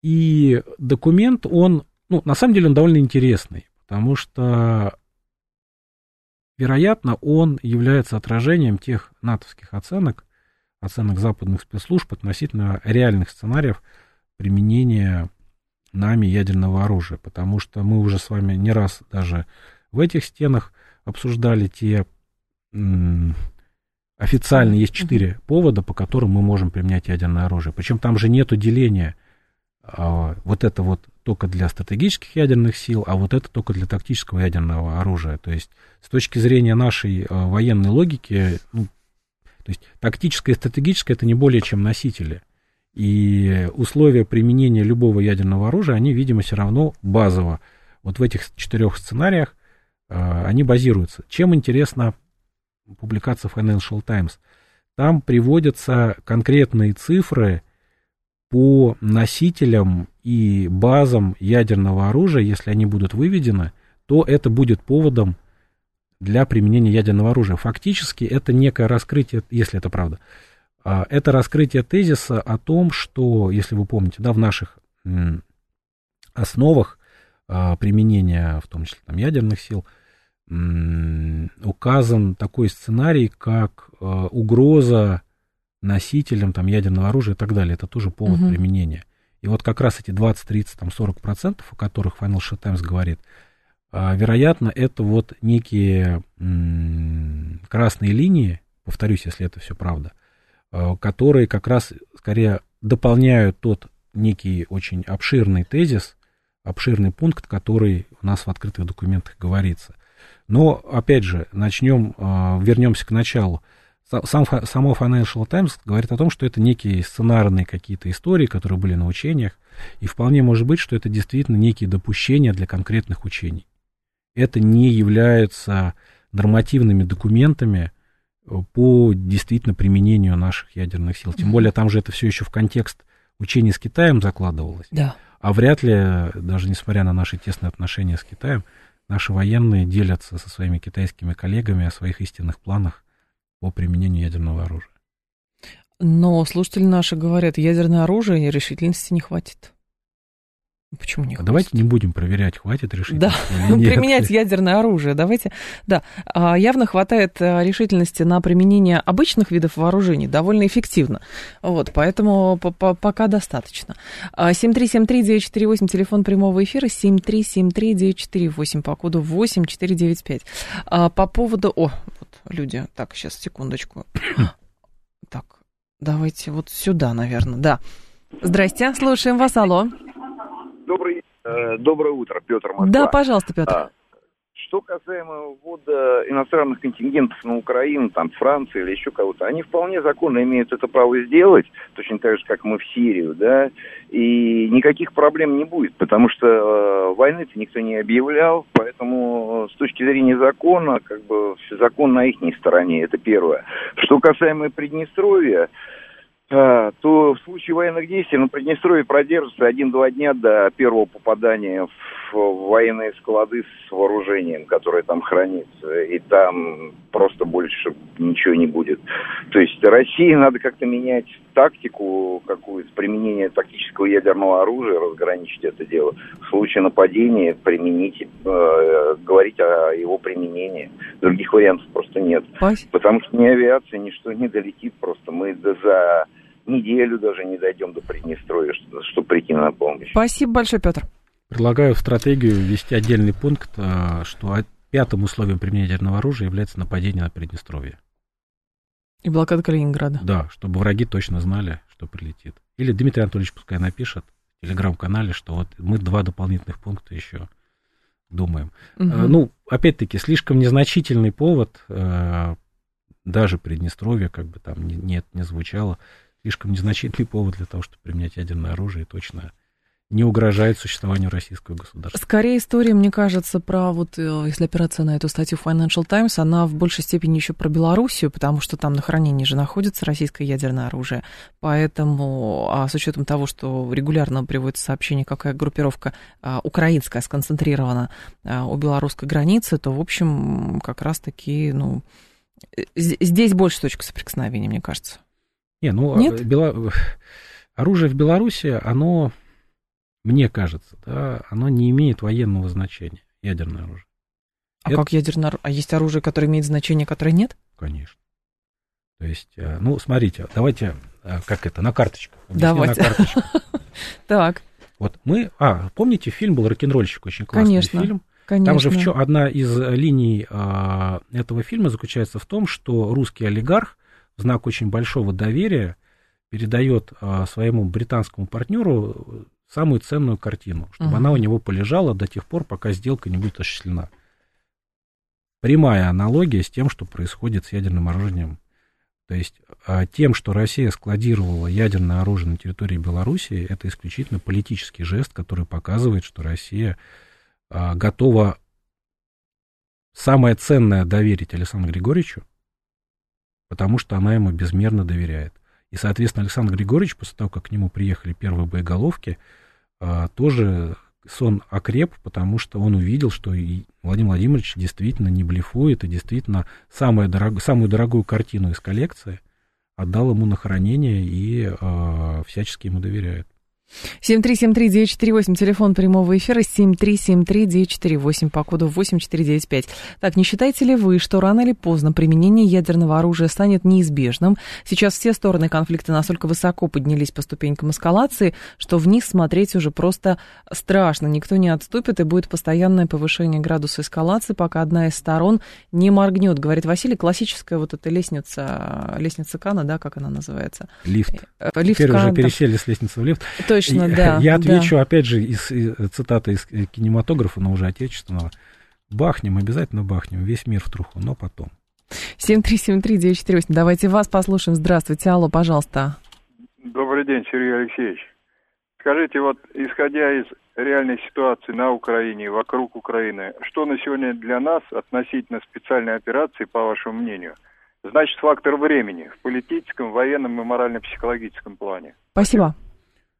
И документ, он, ну, на самом деле он довольно интересный, потому что, вероятно, он является отражением тех натовских оценок, оценок западных спецслужб относительно реальных сценариев применения нами ядерного оружия, потому что мы уже с вами не раз даже в этих стенах обсуждали те официально есть четыре повода, по которым мы можем применять ядерное оружие. Причем там же нету деления а, вот это вот только для стратегических ядерных сил, а вот это только для тактического ядерного оружия. То есть с точки зрения нашей а, военной логики, ну, то есть тактическое и стратегическое это не более чем носители. И условия применения любого ядерного оружия, они, видимо, все равно базово. Вот в этих четырех сценариях э, они базируются. Чем интересна публикация Financial Times? Там приводятся конкретные цифры по носителям и базам ядерного оружия. Если они будут выведены, то это будет поводом для применения ядерного оружия. Фактически это некое раскрытие, если это правда, это раскрытие тезиса о том, что, если вы помните, да, в наших основах а, применения, в том числе там, ядерных сил, указан такой сценарий, как а, угроза носителям там, ядерного оружия и так далее. Это тоже повод угу. применения. И вот как раз эти 20, 30, там, 40 процентов, о которых Financial Times говорит, вероятно, это вот некие красные линии, повторюсь, если это все правда, Э, которые как раз скорее дополняют тот некий очень обширный тезис, обширный пункт, который у нас в открытых документах говорится. Но, опять же, начнем, э, вернемся к началу. Сам, само Financial Times говорит о том, что это некие сценарные какие-то истории, которые были на учениях, и вполне может быть, что это действительно некие допущения для конкретных учений. Это не являются нормативными документами, по действительно применению наших ядерных сил. Тем более там же это все еще в контекст учений с Китаем закладывалось. Да. А вряд ли, даже несмотря на наши тесные отношения с Китаем, наши военные делятся со своими китайскими коллегами о своих истинных планах по применению ядерного оружия. Но слушатели наши говорят, ядерное оружие решительности не хватит. Почему не а Давайте не будем проверять, хватит решить. Да, применять ядерное оружие. Давайте, да. А, явно хватает э, решительности на применение обычных видов вооружений довольно эффективно. Вот, поэтому пока достаточно. 7373948, а, телефон прямого эфира, 7373948, по коду 8495. А, по поводу... О, вот люди, так, сейчас, секундочку. Так, давайте вот сюда, наверное, да. Здрасте, слушаем вас, алло. Э, доброе утро, Петр Москва. Да, пожалуйста, Петр. А, что касаемо ввода иностранных контингентов на Украину, там, Франции или еще кого-то, они вполне законно имеют это право сделать, точно так же, как мы в Сирию, да, и никаких проблем не будет, потому что э, войны-то никто не объявлял, поэтому э, с точки зрения закона, как бы, закон на их стороне, это первое. Что касаемо Приднестровья, то в случае военных действий на Приднестровье продержится один-два дня до первого попадания в военные склады с вооружением, которое там хранится, и там просто больше ничего не будет. То есть России надо как-то менять тактику какую-то, применение тактического ядерного оружия, разграничить это дело. В случае нападения применить, э, говорить о его применении. Других вариантов просто нет. Потому что ни авиация, ничто не долетит просто. Мы за неделю даже не дойдем до Приднестровья, чтобы, прийти на помощь. Спасибо большое, Петр. Предлагаю в стратегию ввести отдельный пункт, а, что пятым условием применения ядерного оружия является нападение на Приднестровье. И блокада Калининграда. Да, чтобы враги точно знали, что прилетит. Или Дмитрий Анатольевич пускай напишет в телеграм-канале, что вот мы два дополнительных пункта еще думаем. Угу. Ну, опять-таки, слишком незначительный повод, а, даже Приднестровье, как бы там нет, не звучало, слишком незначительный повод для того, чтобы применять ядерное оружие, и точно не угрожает существованию российского государства. Скорее история, мне кажется, про вот, э, если опираться на эту статью Financial Times, она в большей степени еще про Белоруссию, потому что там на хранении же находится российское ядерное оружие. Поэтому, а с учетом того, что регулярно приводится сообщение, какая группировка а, украинская сконцентрирована а, у белорусской границы, то, в общем, как раз-таки, ну, э, здесь больше точка соприкосновения, мне кажется. Не, ну, Нет? Бело... оружие в Беларуси, оно, мне кажется, да, оно не имеет военного значения, ядерное оружие. А Это... как ядерное оружие? А есть оружие, которое имеет значение, которое нет? Конечно. То есть, э, ну, смотрите, давайте, э, как это, на карточках. Давайте. На. Так. Вот мы, а, помните, фильм был «Рок-н-ролльщик», очень классный Конечно. фильм. Конечно. Там же в чё, одна из линий а, этого фильма заключается в том, что русский олигарх знак очень большого доверия передает а, своему британскому партнеру самую ценную картину, чтобы uh-huh. она у него полежала до тех пор, пока сделка не будет осуществлена. Прямая аналогия с тем, что происходит с ядерным оружием. То есть а, тем, что Россия складировала ядерное оружие на территории Белоруссии, это исключительно политический жест, который показывает, что Россия а, готова самое ценное доверить Александру Григорьевичу, потому что она ему безмерно доверяет. И, соответственно, Александр Григорьевич, после того, как к нему приехали первые боеголовки, а, тоже сон окреп, потому что он увидел, что Владимир Владимирович действительно не блефует, и действительно самую, дорог, самую дорогую картину из коллекции отдал ему на хранение и э, всячески ему доверяет. 7373948, телефон прямого эфира, 7373948, по коду 8495. Так, не считаете ли вы, что рано или поздно применение ядерного оружия станет неизбежным? Сейчас все стороны конфликта настолько высоко поднялись по ступенькам эскалации, что вниз смотреть уже просто страшно. Никто не отступит, и будет постоянное повышение градуса эскалации, пока одна из сторон не моргнет. Говорит Василий, классическая вот эта лестница, лестница Кана, да, как она называется? Лифт. Э, лифт Теперь Кан, уже пересели с лестницы в лифт. То Точно, да. Я отвечу, да. опять же, из, из цитаты из кинематографа, но уже отечественного. Бахнем, обязательно бахнем, весь мир в труху, но потом. 7373948, давайте вас послушаем. Здравствуйте, алло, пожалуйста. Добрый день, Сергей Алексеевич. Скажите, вот исходя из реальной ситуации на Украине, вокруг Украины, что на сегодня для нас относительно специальной операции, по вашему мнению, значит фактор времени в политическом, военном и морально-психологическом плане? Спасибо.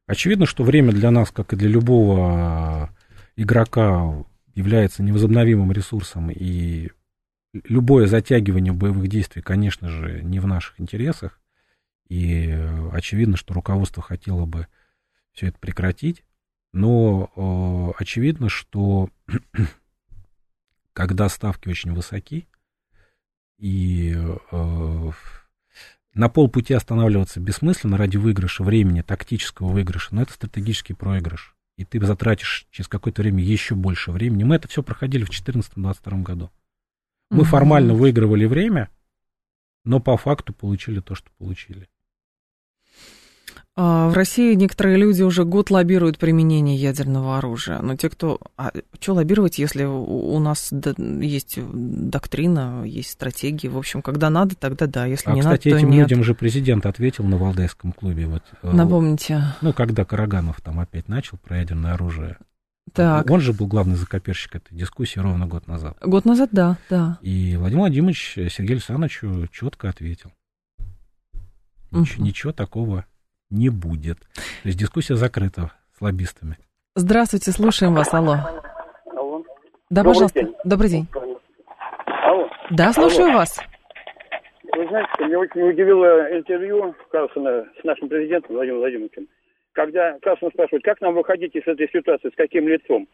Очевидно, что время для нас, как и для любого игрока, является невозобновимым ресурсом, и любое затягивание боевых действий, конечно же, не в наших интересах, и очевидно, что руководство хотело бы все это прекратить. Но э, очевидно, что когда ставки очень высоки, и э, на полпути останавливаться бессмысленно ради выигрыша времени, тактического выигрыша, но это стратегический проигрыш. И ты затратишь через какое-то время еще больше времени. Мы это все проходили в 2014-2022 году. Мы mm-hmm. формально выигрывали время, но по факту получили то, что получили. А, в России некоторые люди уже год лоббируют применение ядерного оружия. Но те, кто... А что лоббировать, если у нас есть доктрина, есть стратегии? В общем, когда надо, тогда да. Если а, не кстати, надо, то этим нет. людям же президент ответил на Валдайском клубе. Вот, э, Напомните. Ну, когда Караганов там опять начал про ядерное оружие. Так. Он же был главный закоперщик этой дискуссии ровно год назад. Год назад, да, да. И Владимир Владимирович Сергею Александровичу четко ответил. Ничего, угу. ничего такого не будет. То есть дискуссия закрыта с лоббистами. Здравствуйте, слушаем вас, алло. Алло. Да, Добрый пожалуйста. день. Добрый день. Алло. Да, слушаю Алло. вас. Вы знаете, меня очень удивило интервью Карлсона с нашим президентом Владимиром Владимировичем, когда Карлсон спрашивает, как нам выходить из этой ситуации, с каким лицом.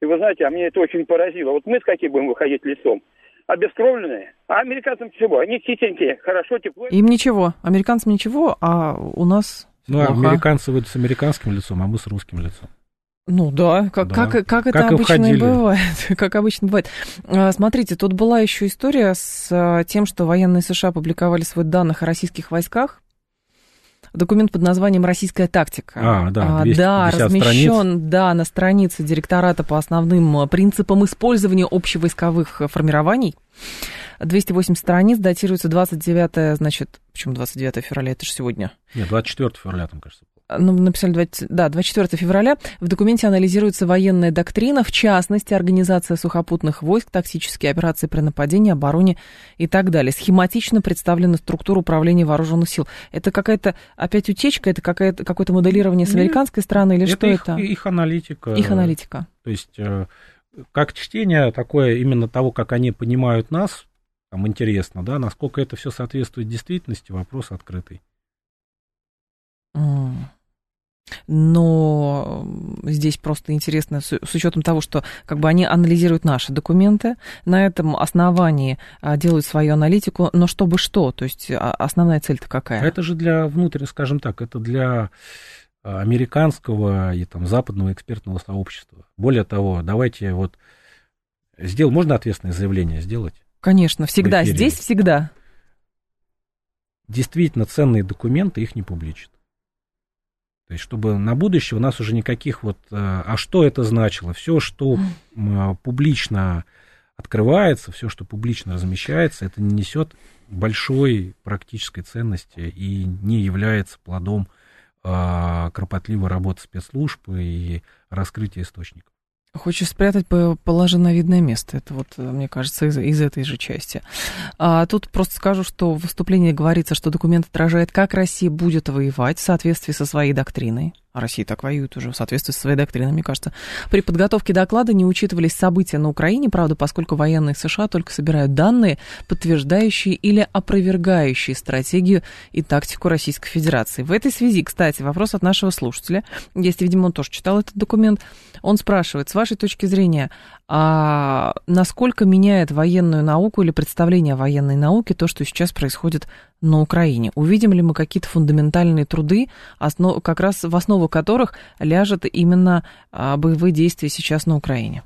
И вы знаете, а мне это очень поразило. Вот мы с каким будем выходить лицом? Обескровленные. А американцам чего? Они чистенькие, хорошо, тепло. Им ничего. Американцам ничего, а у нас Ну, а плохо. американцы выйдут с американским лицом, а мы с русским лицом. Ну да, как, Да. как, как это Как обычно и бывает. Как обычно бывает. А, Смотрите, тут была еще история с а, тем, что военные США публиковали свой данных о российских войсках. Документ под названием «Российская тактика». А, да, А, 250 да, страниц. размещен, да, на странице директората по основным принципам использования общевойсковых формирований. 208 страниц, датируется 29, значит, почему 29 февраля, это же сегодня. Нет, 24 февраля там, кажется. было. Ну, написали 20, да, 24 февраля. В документе анализируется военная доктрина, в частности, организация сухопутных войск, тактические операции при нападении, обороне и так далее. Схематично представлена структура управления вооруженных сил. Это какая-то опять утечка, это какая-то, какое-то моделирование с Нет. американской стороны или это что их, это? их аналитика. Их аналитика. То есть, э, как чтение такое именно того, как они понимают нас, там интересно, да, насколько это все соответствует действительности, вопрос открытый. Но здесь просто интересно, с, с учетом того, что как бы они анализируют наши документы, на этом основании а, делают свою аналитику, но чтобы что, то есть а, основная цель-то какая? Это же для внутреннего, скажем так, это для а, американского и там западного экспертного сообщества. Более того, давайте вот сделать, можно ответственное заявление сделать? Конечно, всегда, эфире. здесь всегда. Действительно ценные документы их не публичат. То есть, чтобы на будущее у нас уже никаких вот... э, А что это значило? Все, что м, публично открывается, все, что публично размещается, это не несет большой практической ценности и не является плодом а, кропотливой работы спецслужб и раскрытия источников. Хочешь спрятать, по- положи на видное место. Это вот, э, мне кажется, из, из этой же части. А, тут просто скажу, что в выступлении говорится, что документ отражает, как Россия будет воевать в соответствии со своей доктриной. Россия так воюет уже в соответствии со своей доктриной, мне кажется. При подготовке доклада не учитывались события на Украине, правда, поскольку военные США только собирают данные, подтверждающие или опровергающие стратегию и тактику Российской Федерации. В этой связи, кстати, вопрос от нашего слушателя. Есть, видимо, он тоже читал этот документ. Он спрашивает, с вашей точки зрения, а насколько меняет военную науку или представление о военной науке то, что сейчас происходит на Украине? Увидим ли мы какие-то фундаментальные труды, основ, как раз в основу которых ляжет именно а, боевые действия сейчас на Украине?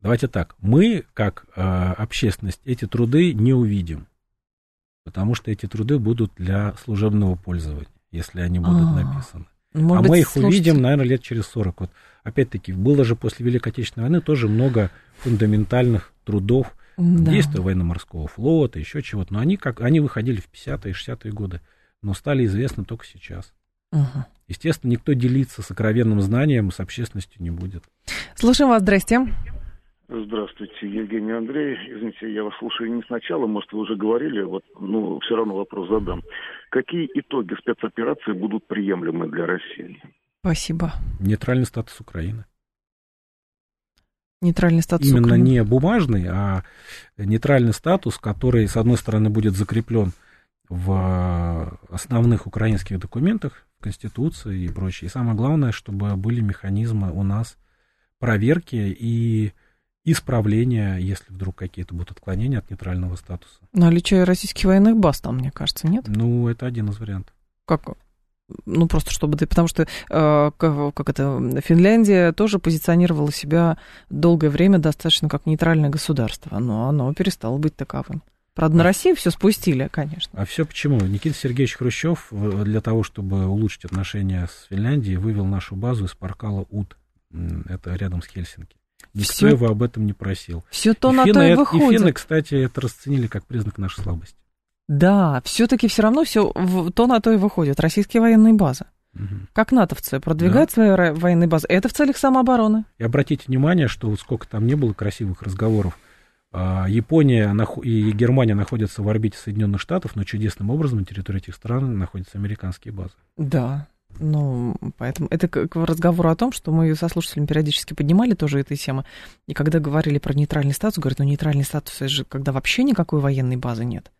Давайте так, мы, как э, общественность, эти труды не увидим, потому что эти труды будут для служебного пользования, если они будут А, написаны. Может а быть, мы их слушатель- увидим, наверное, лет через 40. Вот, опять-таки, было же после Великой Отечественной войны тоже много фундаментальных трудов, Да. действия военно-морского флота, еще чего-то. Но они, как, они выходили в 50-е, 60-е годы, но стали известны только сейчас. Мгм. Естественно, никто делиться сокровенным знанием с общественностью не будет. Слушаем вас, здрасте. Здравствуйте, Евгений Андрей. Извините, я вас слушаю не сначала, может, вы уже говорили, вот, ну, все равно вопрос задам. Какие итоги спецоперации будут приемлемы для России? Спасибо. Нейтральный статус Украины. Нейтральный статус Именно Украины. не бумажный, а нейтральный статус, который, с одной стороны, будет закреплен в основных украинских документах, в Конституции и прочее. И самое главное, чтобы были механизмы у нас проверки и исправления, если вдруг какие-то будут отклонения от нейтрального статуса. Наличие российских военных баз там, мне кажется, нет? Ну, это один из вариантов. Как? Ну, просто чтобы ты... Потому что, э, как, как это, Финляндия тоже позиционировала себя долгое время достаточно как нейтральное государство, но оно перестало быть таковым. Правда, на Россию все спустили, конечно. А все почему? Никита Сергеевич Хрущев для того, чтобы улучшить отношения с Финляндией, вывел нашу базу из Паркала УТ. Это рядом с Хельсинки. Никто все, его об этом не просил. Все то и на финны, то и выходит. И финны, кстати, это расценили как признак нашей слабости. Да, все-таки все равно все то на то и выходит. Российские военные базы. Угу. Как натовцы продвигают да. свои военные базы. Это в целях самообороны. И обратите внимание, что сколько там не было красивых разговоров. А, Япония и Германия находятся в орбите Соединенных Штатов, но чудесным образом на территории этих стран находятся американские базы. Да, ну, поэтому это к разговору о том, что мы со слушателями периодически поднимали тоже этой темы, и когда говорили про нейтральный статус, говорят, ну, нейтральный статус, это же когда вообще никакой военной базы нет.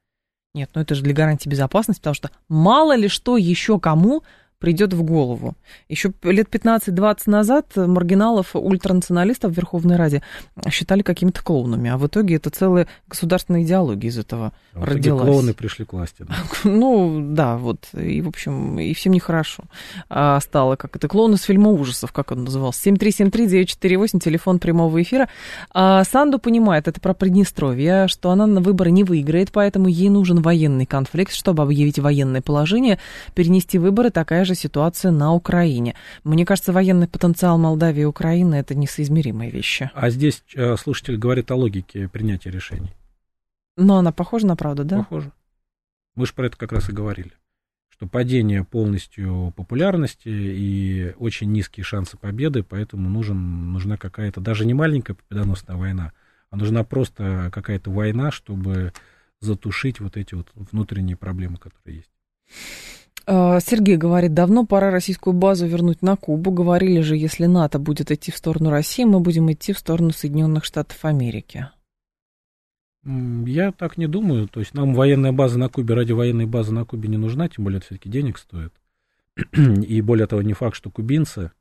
Нет, ну это же для гарантии безопасности, потому что мало ли что еще кому придет в голову. Еще лет 15-20 назад маргиналов, ультранационалистов в Верховной Раде считали какими-то клоунами, а в итоге это целая государственная идеология из этого а родилась. клоуны пришли к власти. Да? Ну, да, вот, и, в общем, и всем нехорошо а, стало, как это, клоун из фильма ужасов, как он назывался, 7373948, телефон прямого эфира. А Санду понимает, это про Приднестровье, что она на выборы не выиграет, поэтому ей нужен военный конфликт, чтобы объявить военное положение, перенести выборы, такая же же ситуация на Украине. Мне кажется, военный потенциал Молдавии и Украины это несоизмеримые вещи. А здесь э, слушатель говорит о логике принятия решений. Но она похожа на правду, да? Похоже. Мы же про это как раз и говорили. Что падение полностью популярности и очень низкие шансы победы, поэтому нужен, нужна какая-то, даже не маленькая победоносная война, а нужна просто какая-то война, чтобы затушить вот эти вот внутренние проблемы, которые есть. А, Сергей говорит, давно пора российскую базу вернуть на Кубу. Говорили же, если НАТО будет идти в сторону России, мы будем идти в сторону Соединенных Штатов Америки. Я так не думаю. То есть нам военная база на Кубе ради военной базы на Кубе не нужна, тем более это все-таки денег стоит. И более того, не факт, что кубинцы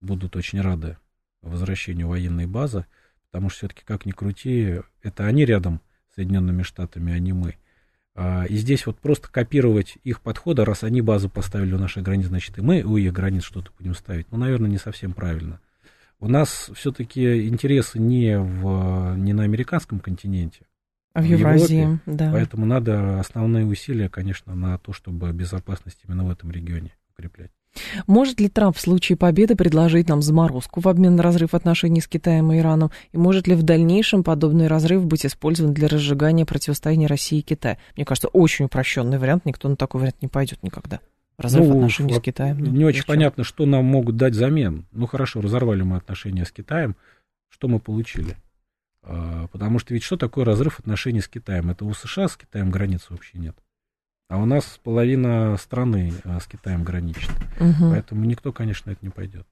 будут очень рады возвращению военной базы, потому что все-таки, как ни крути, это они рядом с Соединенными Штатами, а не мы. А, и здесь вот просто копировать их подходы, раз они базу поставили у наших границ, значит, и мы у их границ что-то будем ставить. Ну, наверное, не совсем правильно. У нас все-таки интересы не, в, не на американском континенте, а в, в Евразии, Европе, да. Поэтому надо основные усилия, конечно, на то, чтобы безопасность именно в этом регионе укреплять. Может ли Трамп в случае победы предложить нам заморозку в обмен на разрыв отношений с Китаем и Ираном? И может ли в дальнейшем подобный разрыв быть использован для разжигания противостояния России и Китая? Мне кажется, очень упрощенный вариант, никто на такой вариант не пойдет никогда. Разрыв ну, отношений с Китаем. Ну, не очень зачем? понятно, что нам могут дать взамен. Ну хорошо, разорвали мы отношения с Китаем, что мы получили? А, потому что ведь что такое разрыв отношений с Китаем? Это у США с Китаем границы вообще нет. А у нас половина страны а, с Китаем граничит. Угу. Поэтому никто, конечно, это не пойдет.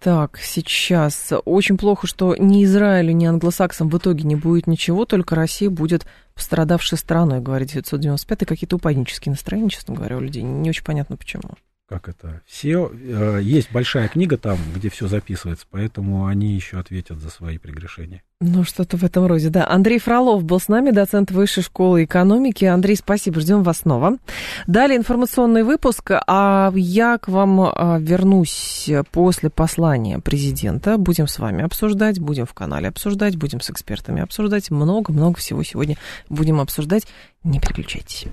Так, сейчас очень плохо, что ни Израилю, ни англосаксам в итоге не будет ничего, только Россия будет пострадавшей страной, говорит 995 какие-то упаднические настроения, честно говоря, у людей. Не очень понятно, почему как это, все, э, есть большая книга там, где все записывается, поэтому они еще ответят за свои прегрешения. Ну, что-то в этом роде, да. Андрей Фролов был с нами, доцент Высшей школы экономики. Андрей, спасибо, ждем вас снова. Далее информационный выпуск, а я к вам а, вернусь после послания президента. Будем с вами обсуждать, будем в канале обсуждать, будем с экспертами обсуждать. Много-много всего сегодня будем обсуждать. Не переключайтесь.